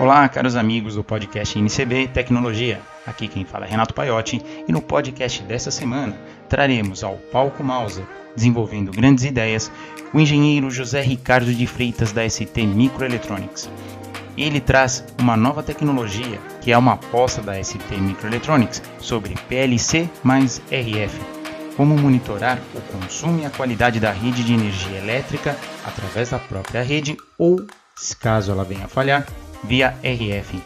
Olá, caros amigos do podcast NCB Tecnologia. Aqui quem fala é Renato Paiotti e no podcast desta semana traremos ao palco Mauser, desenvolvendo grandes ideias, o engenheiro José Ricardo de Freitas da ST Microelectronics. Ele traz uma nova tecnologia, que é uma aposta da ST Microelectronics sobre PLC mais RF, como monitorar o consumo e a qualidade da rede de energia elétrica através da própria rede ou, caso ela venha a falhar, via RF.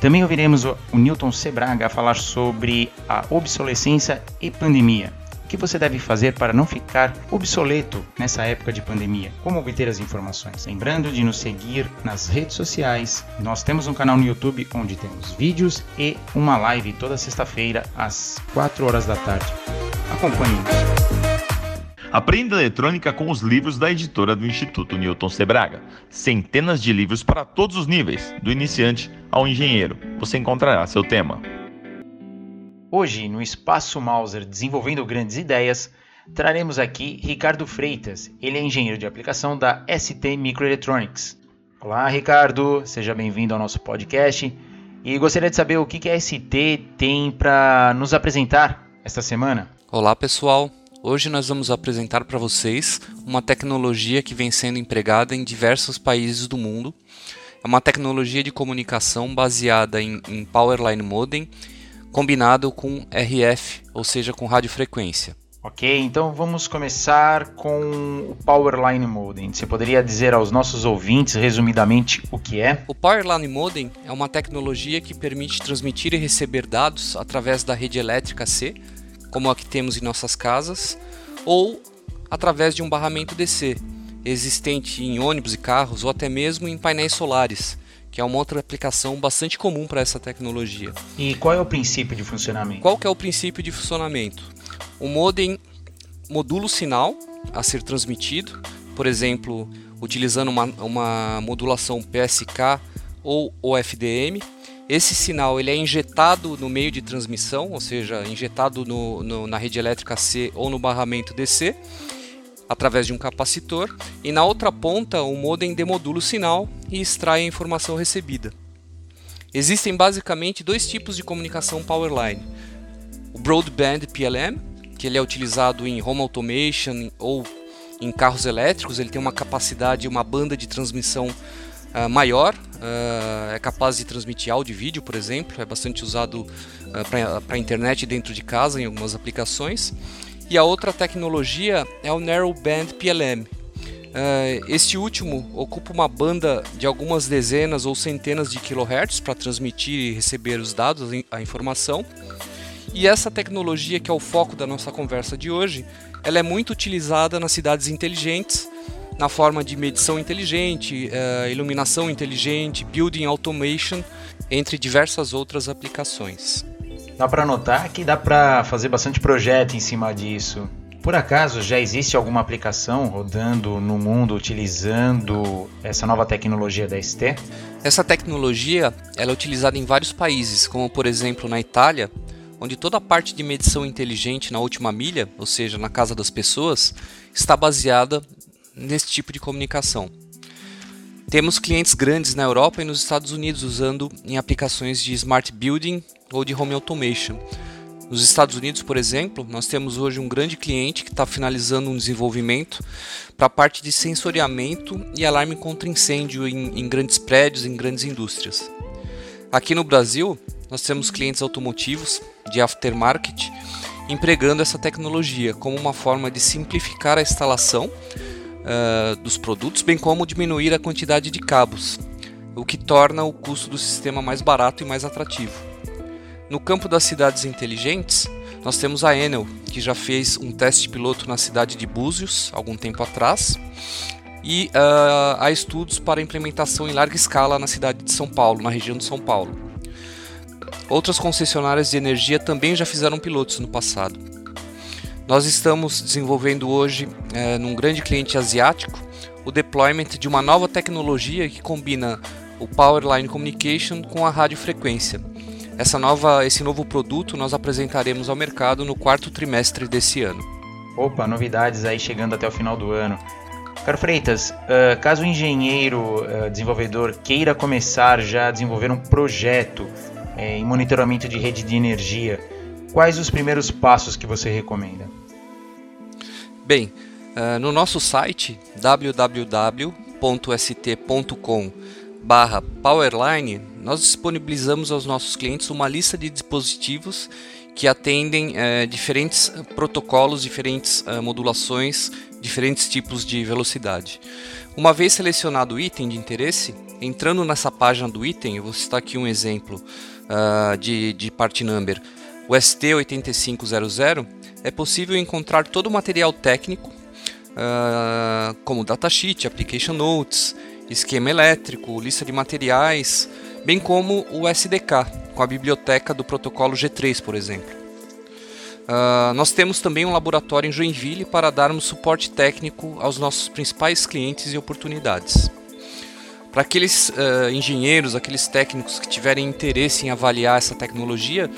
Também ouviremos o Newton Sebraga falar sobre a obsolescência e pandemia. O que você deve fazer para não ficar obsoleto nessa época de pandemia? Como obter as informações? Lembrando de nos seguir nas redes sociais. Nós temos um canal no YouTube onde temos vídeos e uma live toda sexta-feira às 4 horas da tarde. Acompanhe-nos. Aprenda eletrônica com os livros da editora do Instituto Newton Sebraga. Centenas de livros para todos os níveis, do iniciante ao engenheiro. Você encontrará seu tema. Hoje, no Espaço Mauser Desenvolvendo Grandes Ideias, traremos aqui Ricardo Freitas. Ele é engenheiro de aplicação da ST Microelectronics. Olá, Ricardo, seja bem-vindo ao nosso podcast. E gostaria de saber o que a ST tem para nos apresentar esta semana. Olá, pessoal. Hoje nós vamos apresentar para vocês uma tecnologia que vem sendo empregada em diversos países do mundo. É uma tecnologia de comunicação baseada em, em Powerline Modem combinado com RF, ou seja, com radiofrequência. Ok, então vamos começar com o Powerline Modem. Você poderia dizer aos nossos ouvintes, resumidamente, o que é? O Powerline Modem é uma tecnologia que permite transmitir e receber dados através da rede elétrica C, como a que temos em nossas casas, ou através de um barramento DC, existente em ônibus e carros ou até mesmo em painéis solares, que é uma outra aplicação bastante comum para essa tecnologia. E qual é o princípio de funcionamento? Qual que é o princípio de funcionamento? O modem modula o sinal a ser transmitido, por exemplo, utilizando uma, uma modulação PSK ou OFDM, esse sinal ele é injetado no meio de transmissão, ou seja, injetado no, no, na rede elétrica C ou no barramento DC, através de um capacitor, e na outra ponta o modem demodula o sinal e extrai a informação recebida. Existem basicamente dois tipos de comunicação Powerline. O Broadband PLM, que ele é utilizado em home automation ou em carros elétricos, ele tem uma capacidade, uma banda de transmissão uh, maior, uh, é capaz de transmitir áudio e vídeo, por exemplo, é bastante usado uh, para a internet dentro de casa em algumas aplicações. E a outra tecnologia é o Narrowband PLM. este último ocupa uma banda de algumas dezenas ou centenas de kilohertz para transmitir e receber os dados, a informação. E essa tecnologia, que é o foco da nossa conversa de hoje, ela é muito utilizada nas cidades inteligentes, na forma de medição inteligente, uh, iluminação inteligente, building automation, entre diversas outras aplicações. Dá para notar que dá para fazer bastante projeto em cima disso. Por acaso já existe alguma aplicação rodando no mundo utilizando essa nova tecnologia da ST? Essa tecnologia ela é utilizada em vários países, como por exemplo na Itália, onde toda a parte de medição inteligente na última milha, ou seja, na casa das pessoas, está baseada nesse tipo de comunicação. Temos clientes grandes na Europa e nos Estados Unidos usando em aplicações de smart building ou de home automation. Nos Estados Unidos, por exemplo, nós temos hoje um grande cliente que está finalizando um desenvolvimento para a parte de sensoriamento e alarme contra incêndio em, em grandes prédios, em grandes indústrias. Aqui no Brasil, nós temos clientes automotivos de aftermarket empregando essa tecnologia como uma forma de simplificar a instalação uh, dos produtos, bem como diminuir a quantidade de cabos, o que torna o custo do sistema mais barato e mais atrativo. No campo das cidades inteligentes, nós temos a Enel, que já fez um teste piloto na cidade de Búzios algum tempo atrás, e uh, há estudos para implementação em larga escala na cidade de São Paulo, na região de São Paulo. Outras concessionárias de energia também já fizeram pilotos no passado. Nós estamos desenvolvendo hoje, é, num grande cliente asiático, o deployment de uma nova tecnologia que combina o Powerline Communication com a radiofrequência. Essa nova, esse novo produto nós apresentaremos ao mercado no quarto trimestre desse ano. Opa, novidades aí chegando até o final do ano. Caro Freitas, uh, caso o engenheiro uh, desenvolvedor queira começar já a desenvolver um projeto uh, em monitoramento de rede de energia, quais os primeiros passos que você recomenda? Bem, no nosso site www.st.com powerline nós disponibilizamos aos nossos clientes uma lista de dispositivos que atendem diferentes protocolos, diferentes modulações diferentes tipos de velocidade. Uma vez selecionado o item de interesse, entrando nessa página do item, eu vou citar aqui um exemplo uh, de, de part number, o ST8500, é possível encontrar todo o material técnico, uh, como datasheet, application notes, esquema elétrico, lista de materiais, bem como o SDK, com a biblioteca do protocolo G3, por exemplo. Uh, nós temos também um laboratório em Joinville para darmos suporte técnico aos nossos principais clientes e oportunidades. Para aqueles uh, engenheiros, aqueles técnicos que tiverem interesse em avaliar essa tecnologia,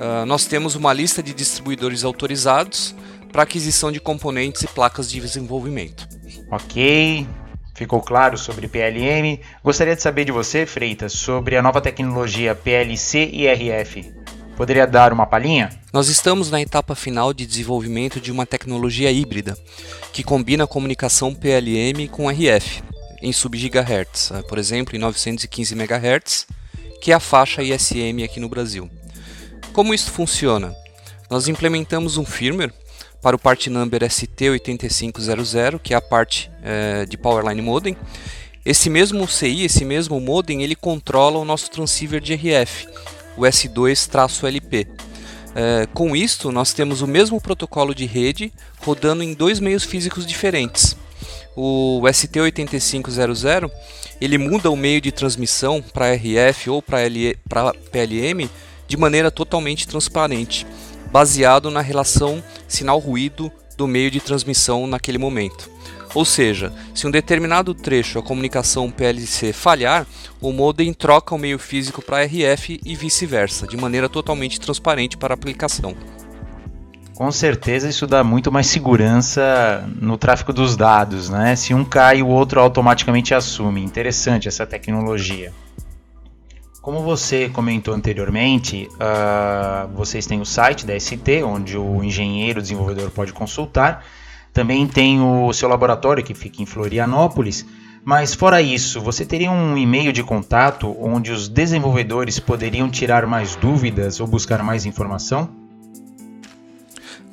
uh, nós temos uma lista de distribuidores autorizados para aquisição de componentes e placas de desenvolvimento. Ok, ficou claro sobre PLM. Gostaria de saber de você, Freitas, sobre a nova tecnologia PLC e RF. Poderia dar uma palhinha? Nós estamos na etapa final de desenvolvimento de uma tecnologia híbrida que combina a comunicação PLM com RF em sub-GHz, eh, por exemplo, em 915 MHz, que é a faixa ISM aqui no Brasil. Como isso funciona? Nós implementamos um firmware para o part number ST8500, que é a parte é, de Powerline Modem. Esse mesmo CI, esse mesmo modem, ele controla o nosso transceiver de RF, o S2-LP. É, com isto, nós temos o mesmo protocolo de rede rodando em dois meios físicos diferentes. O ST8500 ele muda o meio de transmissão para RF ou para PLM de maneira totalmente transparente, baseado na relação sinal-ruído do meio de transmissão naquele momento. Ou seja, se um determinado trecho a comunicação PLC falhar, o modem troca o meio físico para RF e vice-versa, de maneira totalmente transparente para a aplicação. Com certeza isso dá muito mais segurança no tráfego dos dados, né? Se um cai, o outro automaticamente assume. Interessante essa tecnologia. Como você comentou anteriormente, uh, vocês têm o site da ST, onde o engenheiro desenvolvedor pode consultar também tem o seu laboratório que fica em Florianópolis. Mas fora isso, você teria um e-mail de contato onde os desenvolvedores poderiam tirar mais dúvidas ou buscar mais informação?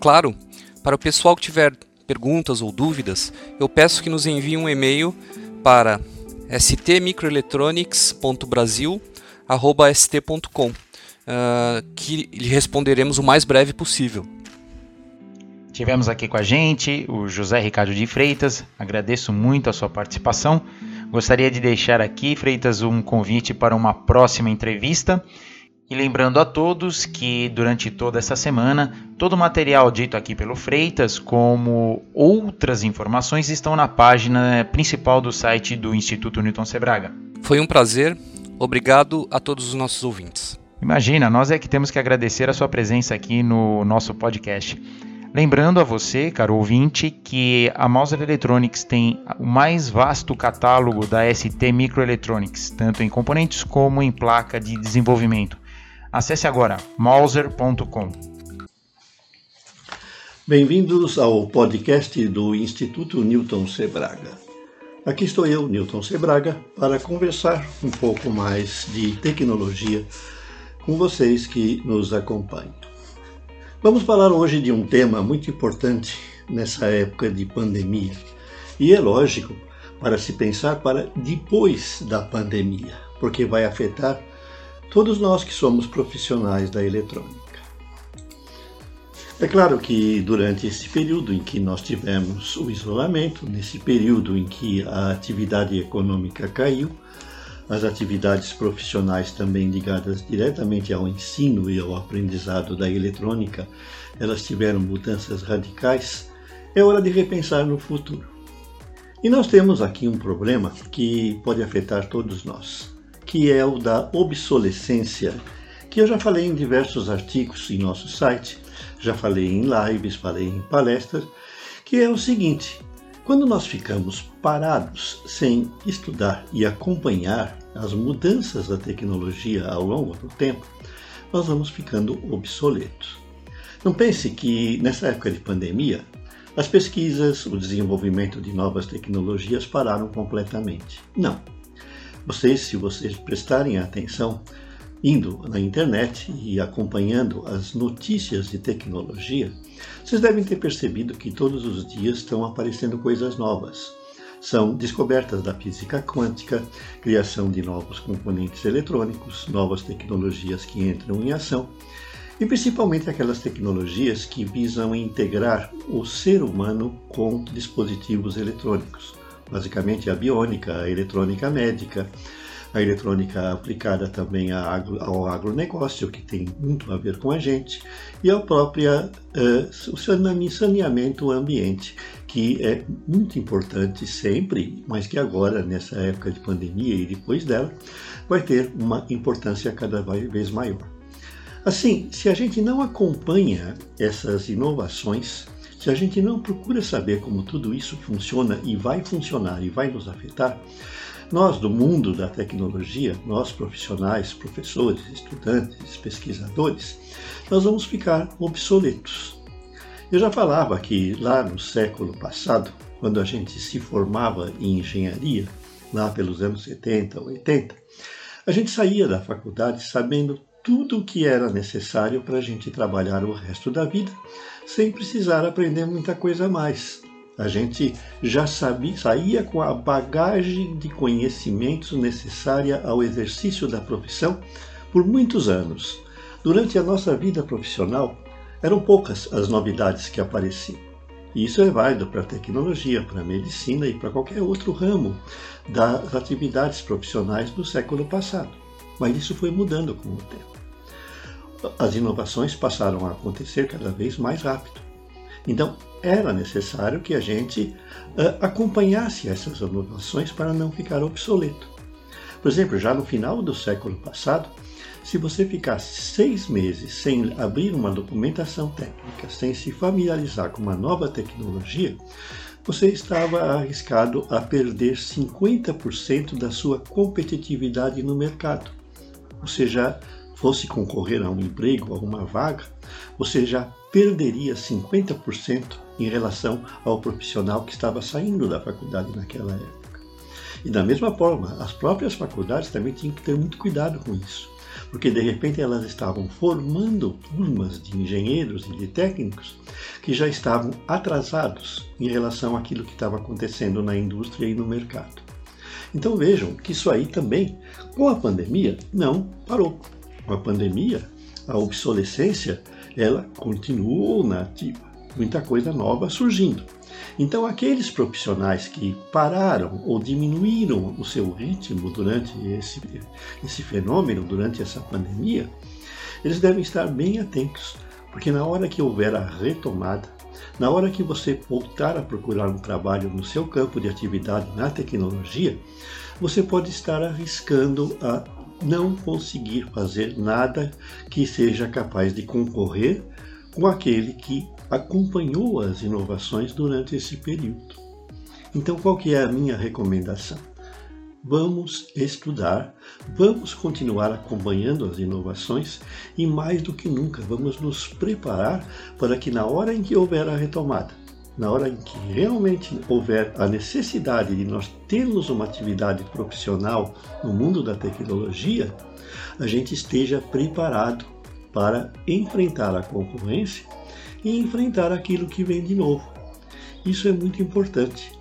Claro. Para o pessoal que tiver perguntas ou dúvidas, eu peço que nos envie um e-mail para stmicroelectronics.brasil@st.com, uh, que lhe responderemos o mais breve possível. Tivemos aqui com a gente o José Ricardo de Freitas. Agradeço muito a sua participação. Gostaria de deixar aqui, Freitas, um convite para uma próxima entrevista. E lembrando a todos que durante toda essa semana, todo o material dito aqui pelo Freitas, como outras informações, estão na página principal do site do Instituto Newton Sebraga. Foi um prazer. Obrigado a todos os nossos ouvintes. Imagina, nós é que temos que agradecer a sua presença aqui no nosso podcast. Lembrando a você, caro ouvinte, que a Mauser Electronics tem o mais vasto catálogo da ST Microelectronics, tanto em componentes como em placa de desenvolvimento. Acesse agora mauser.com. Bem-vindos ao podcast do Instituto Newton Sebraga. Aqui estou eu, Newton Sebraga, para conversar um pouco mais de tecnologia com vocês que nos acompanham. Vamos falar hoje de um tema muito importante nessa época de pandemia. E é lógico para se pensar para depois da pandemia, porque vai afetar todos nós que somos profissionais da eletrônica. É claro que durante esse período em que nós tivemos o isolamento, nesse período em que a atividade econômica caiu, as atividades profissionais também ligadas diretamente ao ensino e ao aprendizado da eletrônica, elas tiveram mudanças radicais, é hora de repensar no futuro. E nós temos aqui um problema que pode afetar todos nós, que é o da obsolescência, que eu já falei em diversos artigos em nosso site, já falei em lives, falei em palestras, que é o seguinte: Quando nós ficamos parados sem estudar e acompanhar as mudanças da tecnologia ao longo do tempo, nós vamos ficando obsoletos. Não pense que nessa época de pandemia, as pesquisas, o desenvolvimento de novas tecnologias pararam completamente. Não. Vocês, se vocês prestarem atenção, indo na internet e acompanhando as notícias de tecnologia, vocês devem ter percebido que todos os dias estão aparecendo coisas novas. São descobertas da física quântica, criação de novos componentes eletrônicos, novas tecnologias que entram em ação e principalmente aquelas tecnologias que visam integrar o ser humano com dispositivos eletrônicos, basicamente a biônica, a eletrônica médica, a eletrônica aplicada também ao agronegócio, que tem muito a ver com a gente, e a própria uh, o saneamento ambiente, que é muito importante sempre, mas que agora, nessa época de pandemia e depois dela, vai ter uma importância cada vez maior. Assim, se a gente não acompanha essas inovações, se a gente não procura saber como tudo isso funciona e vai funcionar e vai nos afetar, nós do mundo da tecnologia, nós profissionais, professores, estudantes, pesquisadores, nós vamos ficar obsoletos. Eu já falava que lá no século passado, quando a gente se formava em engenharia, lá pelos anos 70, 80, a gente saía da faculdade sabendo tudo o que era necessário para a gente trabalhar o resto da vida, sem precisar aprender muita coisa a mais. A gente já sabia, saía com a bagagem de conhecimentos necessária ao exercício da profissão por muitos anos. Durante a nossa vida profissional, eram poucas as novidades que apareciam. E isso é válido para a tecnologia, para a medicina e para qualquer outro ramo das atividades profissionais do século passado. Mas isso foi mudando com o tempo. As inovações passaram a acontecer cada vez mais rápido. Então, era necessário que a gente uh, acompanhasse essas inovações para não ficar obsoleto. Por exemplo, já no final do século passado, se você ficasse seis meses sem abrir uma documentação técnica, sem se familiarizar com uma nova tecnologia, você estava arriscado a perder 50% da sua competitividade no mercado. Você já fosse concorrer a um emprego, a uma vaga, você já perderia 50% em relação ao profissional que estava saindo da faculdade naquela época. E da mesma forma, as próprias faculdades também tinham que ter muito cuidado com isso, porque de repente elas estavam formando turmas de engenheiros e de técnicos que já estavam atrasados em relação àquilo que estava acontecendo na indústria e no mercado. Então vejam que isso aí também, com a pandemia, não parou. Com a pandemia, a obsolescência ela continuou na ativa, muita coisa nova surgindo. Então, aqueles profissionais que pararam ou diminuíram o seu ritmo durante esse, esse fenômeno, durante essa pandemia, eles devem estar bem atentos, porque na hora que houver a retomada, na hora que você voltar a procurar um trabalho no seu campo de atividade na tecnologia, você pode estar arriscando a não conseguir fazer nada que seja capaz de concorrer com aquele que acompanhou as inovações durante esse período. Então, qual que é a minha recomendação? Vamos estudar, vamos continuar acompanhando as inovações e mais do que nunca vamos nos preparar para que na hora em que houver a retomada, na hora em que realmente houver a necessidade de nós termos uma atividade profissional no mundo da tecnologia, a gente esteja preparado para enfrentar a concorrência e enfrentar aquilo que vem de novo. Isso é muito importante.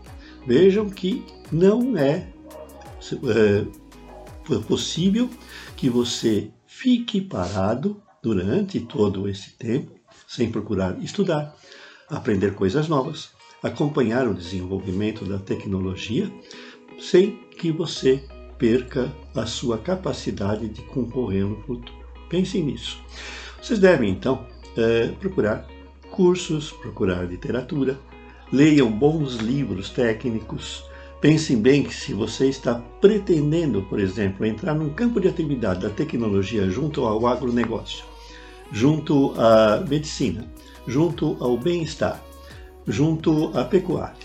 Vejam que não é, é possível que você fique parado durante todo esse tempo sem procurar estudar, aprender coisas novas, acompanhar o desenvolvimento da tecnologia, sem que você perca a sua capacidade de concorrer no futuro. Pensem nisso. Vocês devem, então, é, procurar cursos, procurar literatura, leiam bons livros técnicos. Pensem bem que se você está pretendendo, por exemplo, entrar num campo de atividade da tecnologia junto ao agronegócio, junto à medicina, junto ao bem-estar, junto à pecuária.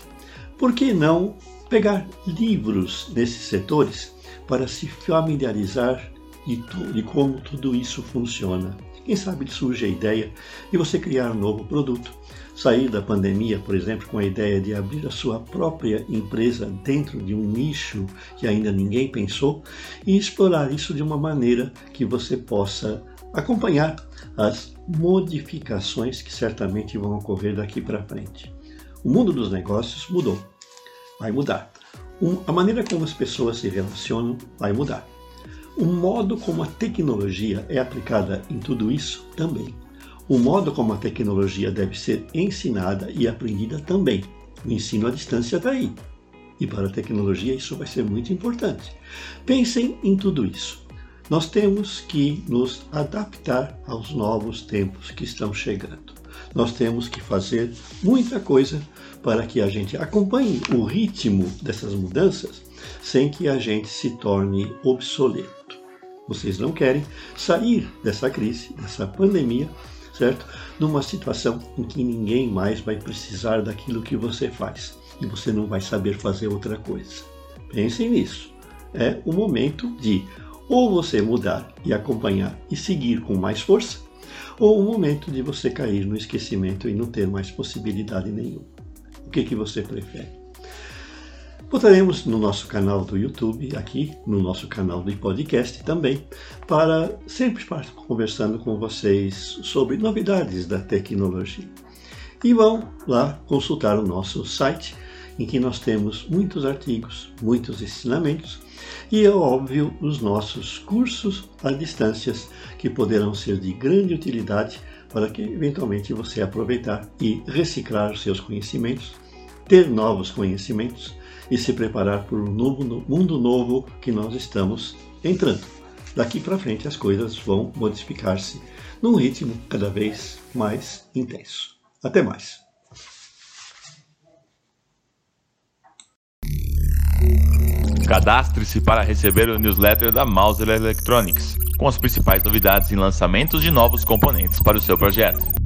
Por que não pegar livros nesses setores para se familiarizar de, de como tudo isso funciona? Quem sabe surge a ideia de você criar um novo produto, sair da pandemia, por exemplo, com a ideia de abrir a sua própria empresa dentro de um nicho que ainda ninguém pensou e explorar isso de uma maneira que você possa acompanhar as modificações que certamente vão ocorrer daqui para frente. O mundo dos negócios mudou, vai mudar. a maneira como as pessoas se relacionam vai mudar. O modo como a tecnologia é aplicada em tudo isso também. O modo como a tecnologia deve ser ensinada e aprendida também. O ensino à distância está aí. E para a tecnologia isso vai ser muito importante. Pensem em tudo isso. Nós temos que nos adaptar aos novos tempos que estão chegando. Nós temos que fazer muita coisa para que a gente acompanhe o ritmo dessas mudanças sem que a gente se torne obsoleto. Vocês não querem sair dessa crise, dessa pandemia, certo? Numa situação em que ninguém mais vai precisar daquilo que você faz e você não vai saber fazer outra coisa. Pensem nisso. É o momento de ou você mudar e acompanhar e seguir com mais força, ou o momento de você cair no esquecimento e não ter mais possibilidade nenhuma. O que, que você prefere? Botaremos no nosso canal do YouTube, aqui no nosso canal do podcast também, para sempre estar conversando com vocês sobre novidades da tecnologia. E vão lá consultar o nosso site, em que nós temos muitos artigos, muitos ensinamentos e, é óbvio, os nossos cursos à distância que poderão ser de grande utilidade para que eventualmente você aproveitar e reciclar os seus conhecimentos, ter novos conhecimentos e se preparar para o novo, mundo novo que nós estamos entrando. Daqui para frente as coisas vão modificar-se num ritmo cada vez mais intenso. Até mais. Cadastre-se para receber o newsletter da Mauser Electronics, com as principais novidades e lançamentos de novos componentes para o seu projeto.